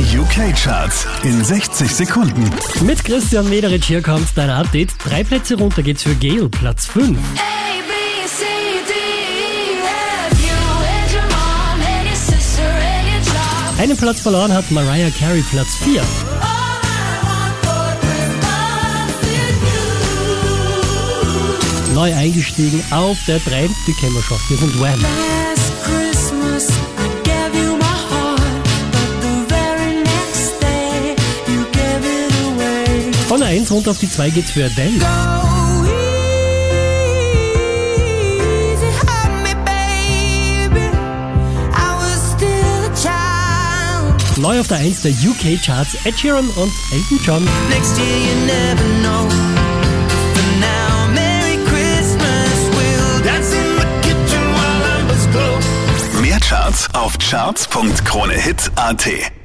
Die UK-Charts in 60 Sekunden. Mit Christian Mederich hier kommt dein Update. Drei Plätze runter geht's für Gail, Platz 5. Einen Platz verloren hat Mariah Carey, Platz 4. Neu eingestiegen auf der 3, die kennen wir schon. Wir sind Wham. Von der 1 runter auf die 2 geht's für Adele. Neu auf der 1 der UK Charts Ed Sheeran und Elton John. Next year you never know. For now, Merry Christmas. We'll dance in the kitchen while numbers glow. Mehr Charts auf charts.kronehit.at.